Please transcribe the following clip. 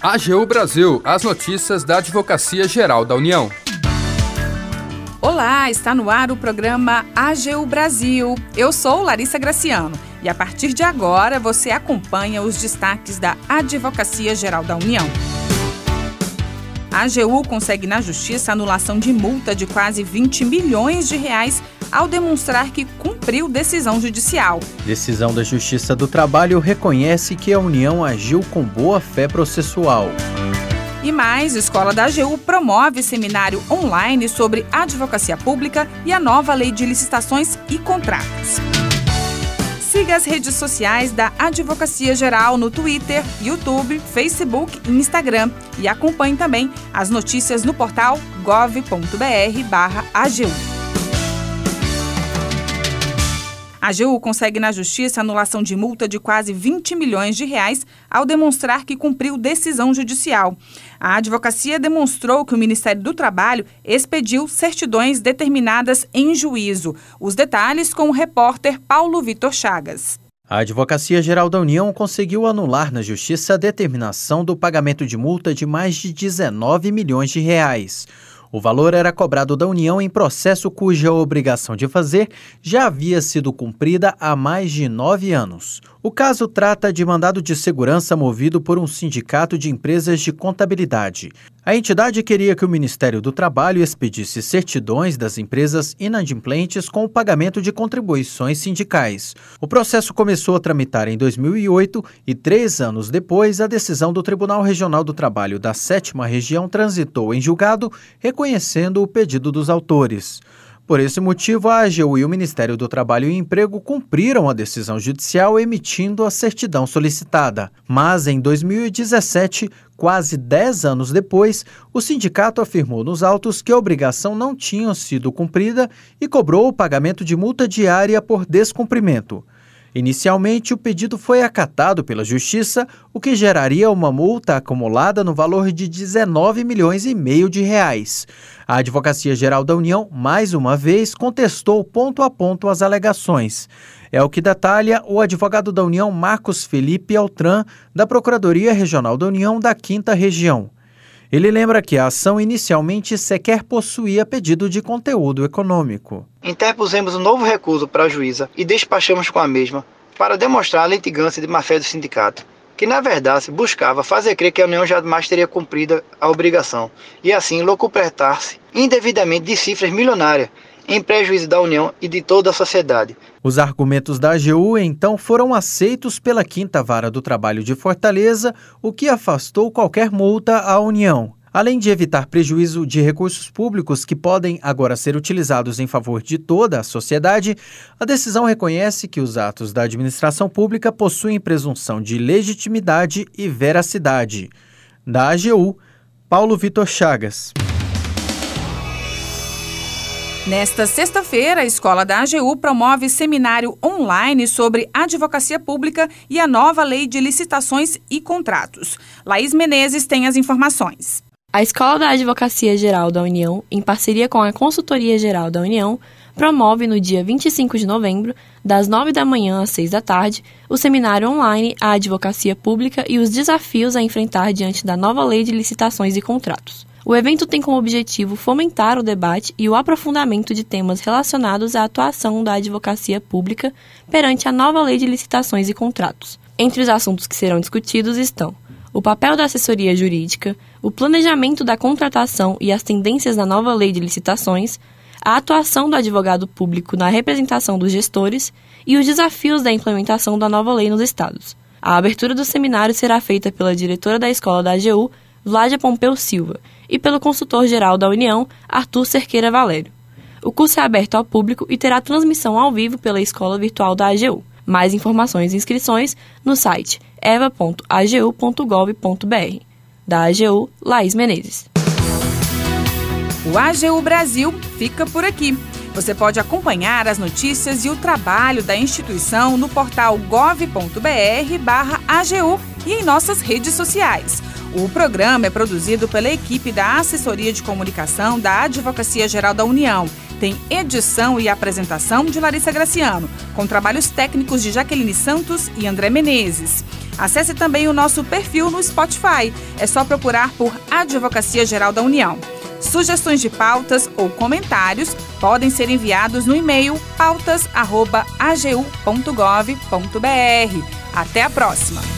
AGU Brasil, as notícias da Advocacia Geral da União. Olá, está no ar o programa AGU Brasil. Eu sou Larissa Graciano e a partir de agora você acompanha os destaques da Advocacia Geral da União. A AGU consegue na justiça anulação de multa de quase 20 milhões de reais ao demonstrar que cumpriu decisão judicial. Decisão da Justiça do Trabalho reconhece que a União agiu com boa fé processual. E mais, Escola da AGU promove seminário online sobre advocacia pública e a nova lei de licitações e contratos. Siga as redes sociais da Advocacia Geral no Twitter, YouTube, Facebook e Instagram. E acompanhe também as notícias no portal gov.br/agu. A AGU consegue na justiça anulação de multa de quase 20 milhões de reais ao demonstrar que cumpriu decisão judicial. A advocacia demonstrou que o Ministério do Trabalho expediu certidões determinadas em juízo. Os detalhes com o repórter Paulo Vitor Chagas. A Advocacia Geral da União conseguiu anular na Justiça a determinação do pagamento de multa de mais de 19 milhões de reais. O valor era cobrado da União em processo cuja obrigação de fazer já havia sido cumprida há mais de nove anos. O caso trata de mandado de segurança movido por um sindicato de empresas de contabilidade. A entidade queria que o Ministério do Trabalho expedisse certidões das empresas inadimplentes com o pagamento de contribuições sindicais. O processo começou a tramitar em 2008 e, três anos depois, a decisão do Tribunal Regional do Trabalho da Sétima Região transitou em julgado, reconhecendo o pedido dos autores. Por esse motivo, a AGU e o Ministério do Trabalho e Emprego cumpriram a decisão judicial emitindo a certidão solicitada. Mas, em 2017, quase 10 anos depois, o sindicato afirmou nos autos que a obrigação não tinha sido cumprida e cobrou o pagamento de multa diária por descumprimento. Inicialmente, o pedido foi acatado pela Justiça, o que geraria uma multa acumulada no valor de 19 milhões e meio de reais. A Advocacia Geral da União, mais uma vez, contestou ponto a ponto as alegações. É o que detalha o advogado da União Marcos Felipe Altran, da Procuradoria Regional da União da Quinta Região. Ele lembra que a ação inicialmente sequer possuía pedido de conteúdo econômico. Interpusemos um novo recurso para a juíza e despachamos com a mesma para demonstrar a litigância de má-fé do sindicato, que na verdade buscava fazer crer que a União jamais teria cumprido a obrigação e assim locupletar-se indevidamente de cifras milionárias em prejuízo da União e de toda a sociedade. Os argumentos da AGU então foram aceitos pela Quinta Vara do Trabalho de Fortaleza, o que afastou qualquer multa à União. Além de evitar prejuízo de recursos públicos que podem agora ser utilizados em favor de toda a sociedade, a decisão reconhece que os atos da administração pública possuem presunção de legitimidade e veracidade. Da AGU, Paulo Vitor Chagas. Nesta sexta-feira, a Escola da AGU promove seminário online sobre advocacia pública e a nova lei de licitações e contratos. Laís Menezes tem as informações. A Escola da Advocacia Geral da União, em parceria com a Consultoria Geral da União, promove no dia 25 de novembro, das 9 da manhã às 6 da tarde, o seminário online A Advocacia Pública e os desafios a enfrentar diante da nova lei de licitações e contratos. O evento tem como objetivo fomentar o debate e o aprofundamento de temas relacionados à atuação da advocacia pública perante a nova lei de licitações e contratos. Entre os assuntos que serão discutidos estão o papel da assessoria jurídica, o planejamento da contratação e as tendências da nova lei de licitações, a atuação do advogado público na representação dos gestores e os desafios da implementação da nova lei nos estados. A abertura do seminário será feita pela diretora da escola da AGU, Vládia Pompeu Silva, e pelo consultor-geral da União, Arthur Cerqueira Valério. O curso é aberto ao público e terá transmissão ao vivo pela Escola Virtual da AGU. Mais informações e inscrições no site eva.agu.gov.br. Da AGU, Laís Menezes. O AGU Brasil fica por aqui. Você pode acompanhar as notícias e o trabalho da instituição no portal gov.br/agu e em nossas redes sociais. O programa é produzido pela equipe da Assessoria de Comunicação da Advocacia Geral da União. Tem edição e apresentação de Larissa Graciano, com trabalhos técnicos de Jaqueline Santos e André Menezes. Acesse também o nosso perfil no Spotify. É só procurar por Advocacia Geral da União. Sugestões de pautas ou comentários podem ser enviados no e-mail pautas.agu.gov.br. Até a próxima!